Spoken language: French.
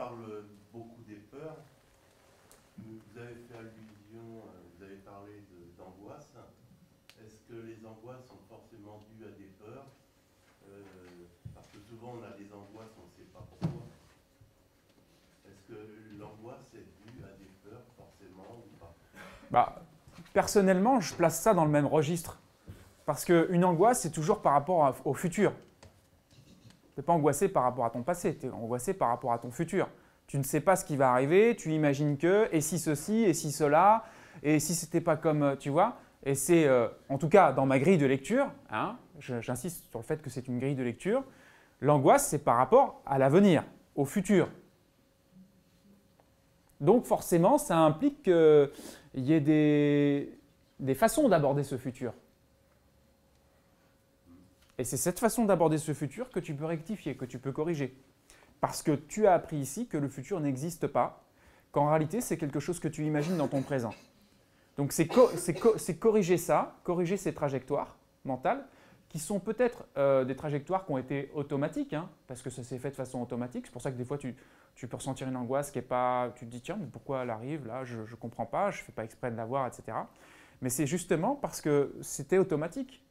parle beaucoup des peurs. Vous avez fait allusion, euh, vous avez parlé d'angoisse. Est-ce que les angoisses sont forcément dues à des peurs? Euh, Parce que souvent on a des angoisses, on ne sait pas pourquoi. Est-ce que l'angoisse est due à des peurs forcément ou pas? Bah, Personnellement, je place ça dans le même registre. Parce qu'une angoisse, c'est toujours par rapport au futur. N'es pas angoissé par rapport à ton passé, tu es angoissé par rapport à ton futur. Tu ne sais pas ce qui va arriver, tu imagines que, et si ceci, et si cela, et si c'était pas comme, euh, tu vois. Et c'est, euh, en tout cas, dans ma grille de lecture, hein, j'insiste sur le fait que c'est une grille de lecture, l'angoisse, c'est par rapport à l'avenir, au futur. Donc forcément, ça implique qu'il y ait des, des façons d'aborder ce futur. Et c'est cette façon d'aborder ce futur que tu peux rectifier, que tu peux corriger. Parce que tu as appris ici que le futur n'existe pas, qu'en réalité c'est quelque chose que tu imagines dans ton présent. Donc c'est corriger ça, corriger ces trajectoires mentales, qui sont peut-être euh, des trajectoires qui ont été automatiques, hein, parce que ça s'est fait de façon automatique. C'est pour ça que des fois tu, peux ressentir une angoisse qui est pas. Tu te dis tiens, mais pourquoi elle arrive là Je ne comprends pas, je ne fais pas exprès de l'avoir, etc. Mais c'est justement parce que c'était automatique.